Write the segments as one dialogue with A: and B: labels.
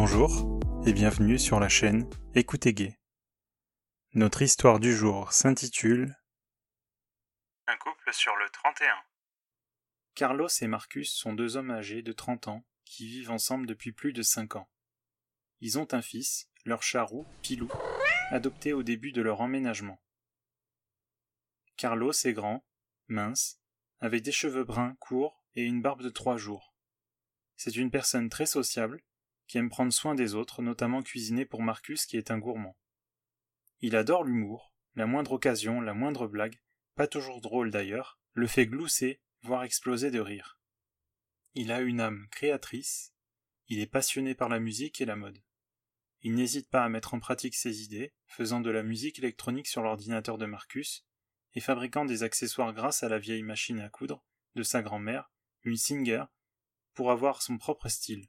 A: Bonjour et bienvenue sur la chaîne Écoutez Gay. Notre histoire du jour s'intitule Un couple sur le 31. Carlos et Marcus sont deux hommes âgés de 30 ans qui vivent ensemble depuis plus de 5 ans. Ils ont un fils, leur charou, Pilou, adopté au début de leur emménagement. Carlos est grand, mince, avec des cheveux bruns courts et une barbe de trois jours. C'est une personne très sociable, qui aime prendre soin des autres, notamment cuisiner pour Marcus qui est un gourmand. Il adore l'humour, la moindre occasion, la moindre blague, pas toujours drôle d'ailleurs, le fait glousser, voire exploser de rire. Il a une âme créatrice, il est passionné par la musique et la mode. Il n'hésite pas à mettre en pratique ses idées, faisant de la musique électronique sur l'ordinateur de Marcus, et fabriquant des accessoires grâce à la vieille machine à coudre de sa grand-mère, une Singer, pour avoir son propre style.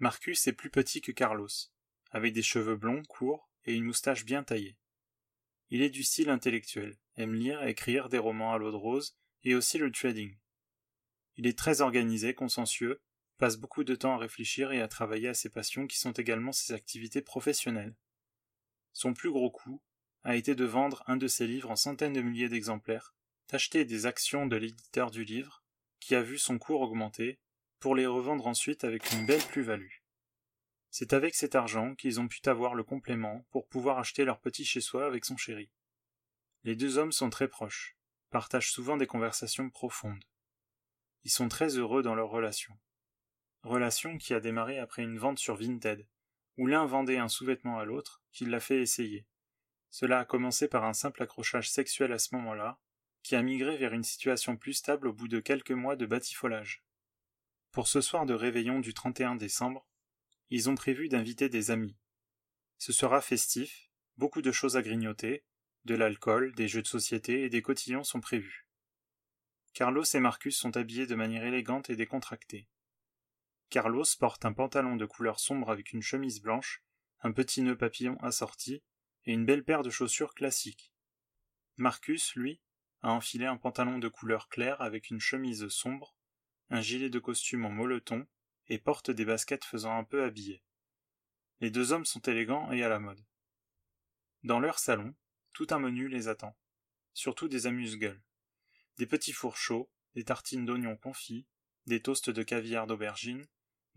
A: Marcus est plus petit que Carlos, avec des cheveux blonds courts et une moustache bien taillée. Il est du style intellectuel, aime lire et écrire des romans à l'eau de rose et aussi le trading. Il est très organisé, consciencieux, passe beaucoup de temps à réfléchir et à travailler à ses passions qui sont également ses activités professionnelles. Son plus gros coup a été de vendre un de ses livres en centaines de milliers d'exemplaires, d'acheter des actions de l'éditeur du livre, qui a vu son cours augmenter pour les revendre ensuite avec une belle plus-value. C'est avec cet argent qu'ils ont pu avoir le complément pour pouvoir acheter leur petit chez-soi avec son chéri. Les deux hommes sont très proches, partagent souvent des conversations profondes. Ils sont très heureux dans leur relation. Relation qui a démarré après une vente sur Vinted, où l'un vendait un sous-vêtement à l'autre, qui l'a fait essayer. Cela a commencé par un simple accrochage sexuel à ce moment-là, qui a migré vers une situation plus stable au bout de quelques mois de batifolage. Pour ce soir de réveillon du 31 décembre, ils ont prévu d'inviter des amis. Ce sera festif, beaucoup de choses à grignoter, de l'alcool, des jeux de société et des cotillons sont prévus. Carlos et Marcus sont habillés de manière élégante et décontractée. Carlos porte un pantalon de couleur sombre avec une chemise blanche, un petit nœud papillon assorti et une belle paire de chaussures classiques. Marcus, lui, a enfilé un pantalon de couleur claire avec une chemise sombre, un gilet de costume en molleton et porte des baskets faisant un peu habillé. Les deux hommes sont élégants et à la mode. Dans leur salon, tout un menu les attend, surtout des amuse-gueules. Des petits fours chauds, des tartines d'oignons confits, des toasts de caviar d'aubergine,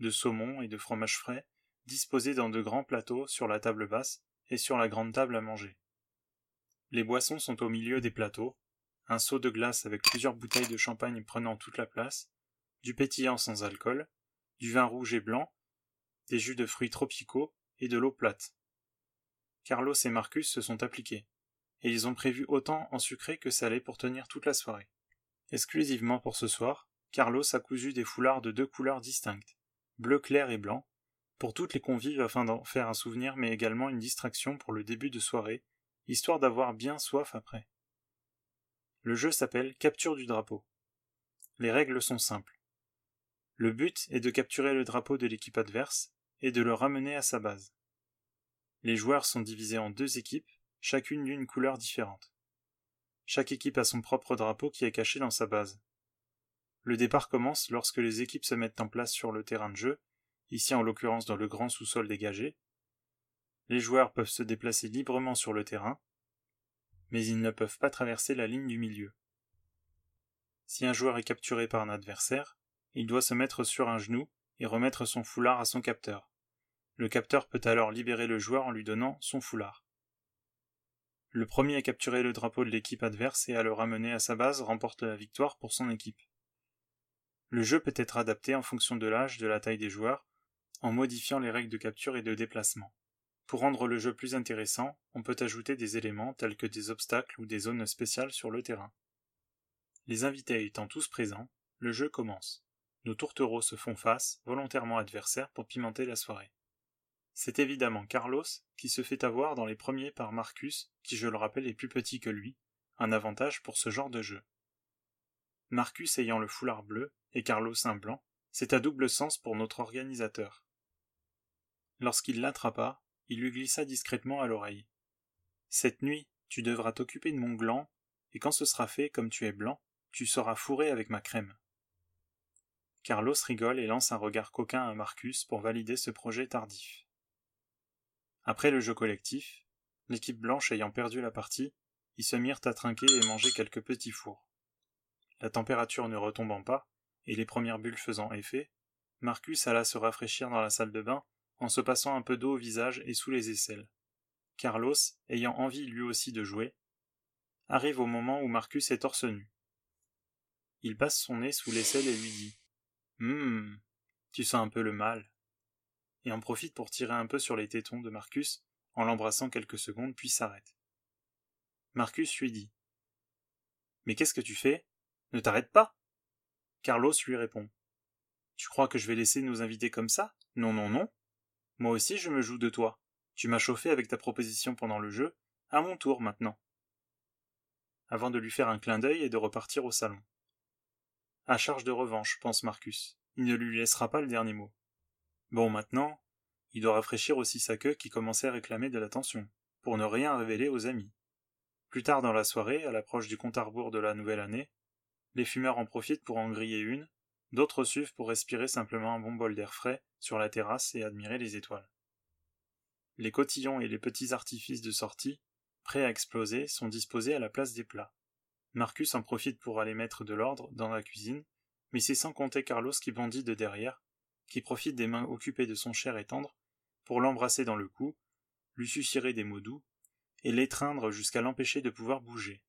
A: de saumon et de fromage frais, disposés dans de grands plateaux sur la table basse et sur la grande table à manger. Les boissons sont au milieu des plateaux, un seau de glace avec plusieurs bouteilles de champagne prenant toute la place, du pétillant sans alcool, du vin rouge et blanc, des jus de fruits tropicaux et de l'eau plate. Carlos et Marcus se sont appliqués, et ils ont prévu autant en sucré que salé pour tenir toute la soirée. Exclusivement pour ce soir, Carlos a cousu des foulards de deux couleurs distinctes, bleu clair et blanc, pour toutes les convives afin d'en faire un souvenir mais également une distraction pour le début de soirée, histoire d'avoir bien soif après. Le jeu s'appelle Capture du drapeau. Les règles sont simples. Le but est de capturer le drapeau de l'équipe adverse et de le ramener à sa base. Les joueurs sont divisés en deux équipes, chacune d'une couleur différente. Chaque équipe a son propre drapeau qui est caché dans sa base. Le départ commence lorsque les équipes se mettent en place sur le terrain de jeu, ici en l'occurrence dans le grand sous-sol dégagé. Les joueurs peuvent se déplacer librement sur le terrain, mais ils ne peuvent pas traverser la ligne du milieu. Si un joueur est capturé par un adversaire, il doit se mettre sur un genou et remettre son foulard à son capteur. Le capteur peut alors libérer le joueur en lui donnant son foulard. Le premier à capturer le drapeau de l'équipe adverse et à le ramener à sa base remporte la victoire pour son équipe. Le jeu peut être adapté en fonction de l'âge, de la taille des joueurs, en modifiant les règles de capture et de déplacement. Pour rendre le jeu plus intéressant, on peut ajouter des éléments tels que des obstacles ou des zones spéciales sur le terrain. Les invités étant tous présents, le jeu commence nos tourtereaux se font face, volontairement adversaires pour pimenter la soirée. C'est évidemment Carlos qui se fait avoir dans les premiers par Marcus, qui je le rappelle est plus petit que lui, un avantage pour ce genre de jeu. Marcus ayant le foulard bleu et Carlos un blanc, c'est à double sens pour notre organisateur. Lorsqu'il l'attrapa, il lui glissa discrètement à l'oreille. Cette nuit, tu devras t'occuper de mon gland, et quand ce sera fait, comme tu es blanc, tu seras fourré avec ma crème. Carlos rigole et lance un regard coquin à Marcus pour valider ce projet tardif. Après le jeu collectif, l'équipe blanche ayant perdu la partie, ils se mirent à trinquer et manger quelques petits fours. La température ne retombant pas, et les premières bulles faisant effet, Marcus alla se rafraîchir dans la salle de bain en se passant un peu d'eau au visage et sous les aisselles. Carlos, ayant envie lui aussi de jouer, arrive au moment où Marcus est torse nu. Il passe son nez sous l'aisselle et lui dit tu sens un peu le mal. Et en profite pour tirer un peu sur les tétons de Marcus en l'embrassant quelques secondes puis s'arrête. Marcus lui dit Mais qu'est-ce que tu fais? Ne t'arrête pas Carlos lui répond Tu crois que je vais laisser nos invités comme ça? Non, non, non. Moi aussi je me joue de toi. Tu m'as chauffé avec ta proposition pendant le jeu. À mon tour maintenant. Avant de lui faire un clin d'œil et de repartir au salon. À charge de revanche, pense Marcus. Il ne lui laissera pas le dernier mot. Bon, maintenant, il doit rafraîchir aussi sa queue qui commençait à réclamer de l'attention, pour ne rien révéler aux amis. Plus tard dans la soirée, à l'approche du compte à rebours de la nouvelle année, les fumeurs en profitent pour en griller une, d'autres suivent pour respirer simplement un bon bol d'air frais sur la terrasse et admirer les étoiles. Les cotillons et les petits artifices de sortie, prêts à exploser, sont disposés à la place des plats. Marcus en profite pour aller mettre de l'ordre dans la cuisine, mais c'est sans compter Carlos qui bondit de derrière, qui profite des mains occupées de son cher et tendre, pour l'embrasser dans le cou, lui susurrer des mots doux, et l'étreindre jusqu'à l'empêcher de pouvoir bouger.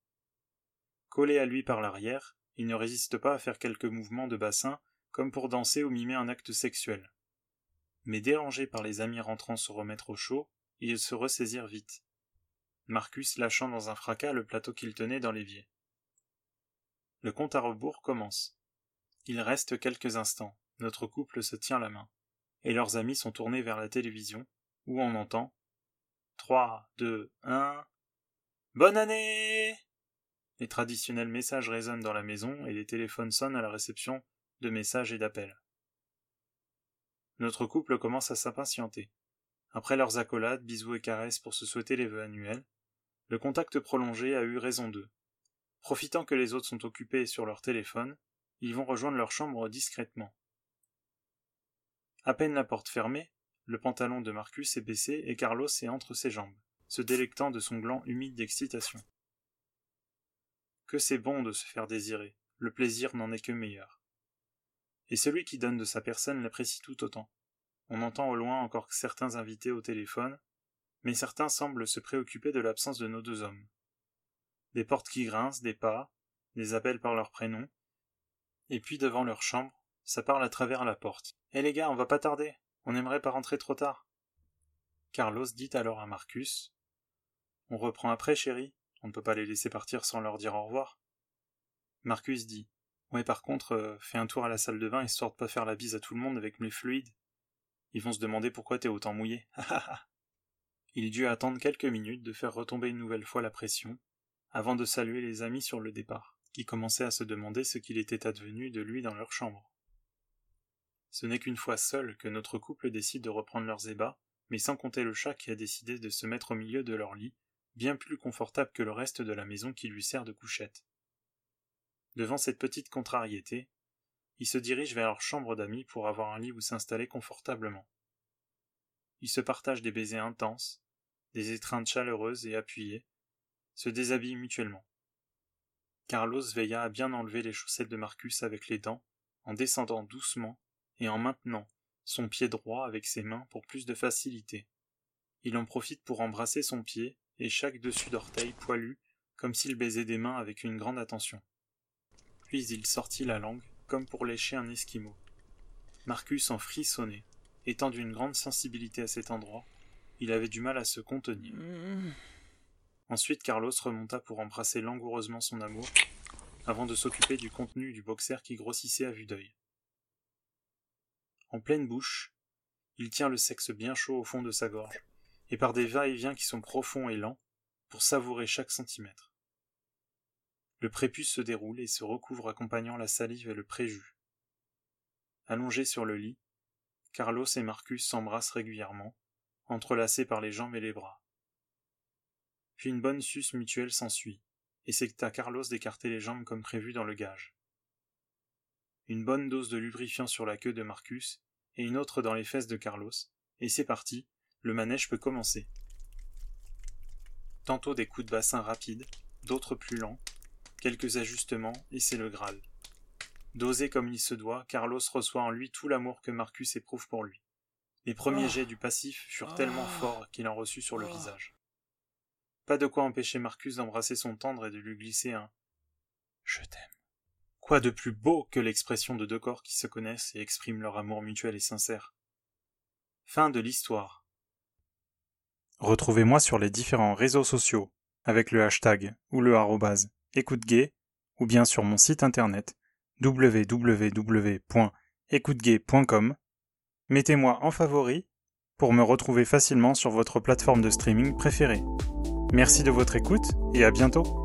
A: Collé à lui par l'arrière, il ne résiste pas à faire quelques mouvements de bassin, comme pour danser ou mimer un acte sexuel. Mais dérangé par les amis rentrant se remettre au chaud, ils se ressaisirent vite. Marcus lâchant dans un fracas le plateau qu'il tenait dans l'évier. Le compte à rebours commence. Il reste quelques instants, notre couple se tient la main, et leurs amis sont tournés vers la télévision, où on entend Trois, deux, un. Bonne année Les traditionnels messages résonnent dans la maison et les téléphones sonnent à la réception de messages et d'appels. Notre couple commence à s'impatienter. Après leurs accolades, bisous et caresses pour se souhaiter les vœux annuels, le contact prolongé a eu raison d'eux. Profitant que les autres sont occupés sur leur téléphone, ils vont rejoindre leur chambre discrètement. À peine la porte fermée, le pantalon de Marcus est baissé et Carlos est entre ses jambes, se délectant de son gland humide d'excitation. Que c'est bon de se faire désirer, le plaisir n'en est que meilleur. Et celui qui donne de sa personne l'apprécie tout autant. On entend au loin encore certains invités au téléphone, mais certains semblent se préoccuper de l'absence de nos deux hommes des portes qui grincent, des pas, des appels par leur prénom. Et puis devant leur chambre, ça parle à travers la porte. Eh les gars, on va pas tarder. On n'aimerait pas rentrer trop tard. Carlos dit alors à Marcus. On reprend après, chérie. On ne peut pas les laisser partir sans leur dire au revoir. Marcus dit. Ouais, par contre, euh, fais un tour à la salle de bain histoire de pas faire la bise à tout le monde avec mes fluides. Ils vont se demander pourquoi t'es autant mouillé. Il dut attendre quelques minutes de faire retomber une nouvelle fois la pression, avant de saluer les amis sur le départ, qui commençaient à se demander ce qu'il était advenu de lui dans leur chambre. Ce n'est qu'une fois seul que notre couple décide de reprendre leurs ébats, mais sans compter le chat qui a décidé de se mettre au milieu de leur lit, bien plus confortable que le reste de la maison qui lui sert de couchette. Devant cette petite contrariété, ils se dirigent vers leur chambre d'amis pour avoir un lit où s'installer confortablement. Ils se partagent des baisers intenses, des étreintes chaleureuses et appuyées, se déshabillent mutuellement. Carlos veilla à bien enlever les chaussettes de Marcus avec les dents, en descendant doucement et en maintenant son pied droit avec ses mains pour plus de facilité. Il en profite pour embrasser son pied et chaque dessus d'orteil poilu, comme s'il baisait des mains avec une grande attention. Puis il sortit la langue, comme pour lécher un esquimau. Marcus en frissonnait, étant d'une grande sensibilité à cet endroit, il avait du mal à se contenir. Ensuite Carlos remonta pour embrasser langoureusement son amour, avant de s'occuper du contenu du boxer qui grossissait à vue d'œil. En pleine bouche, il tient le sexe bien chaud au fond de sa gorge, et par des va-et-vient qui sont profonds et lents, pour savourer chaque centimètre. Le prépuce se déroule et se recouvre accompagnant la salive et le préjus. Allongés sur le lit, Carlos et Marcus s'embrassent régulièrement, entrelacés par les jambes et les bras. Puis une bonne suce mutuelle s'ensuit, et c'est à Carlos d'écarter les jambes comme prévu dans le gage. une bonne dose de lubrifiant sur la queue de Marcus et une autre dans les fesses de Carlos, et c'est parti, le manège peut commencer. Tantôt des coups de bassin rapides, d'autres plus lents, quelques ajustements, et c'est le Graal. Dosé comme il se doit, Carlos reçoit en lui tout l'amour que Marcus éprouve pour lui. Les premiers jets du passif furent tellement forts qu'il en reçut sur le visage. Pas de quoi empêcher Marcus d'embrasser son tendre et de lui glisser un Je t'aime. Quoi de plus beau que l'expression de deux corps qui se connaissent et expriment leur amour mutuel et sincère? Fin de l'histoire. Retrouvez-moi sur les différents réseaux sociaux avec le hashtag ou le arrobase écoute ou bien sur mon site internet www.écoutegay.com. Mettez-moi en favori pour me retrouver facilement sur votre plateforme de streaming préférée. Merci de votre écoute et à bientôt.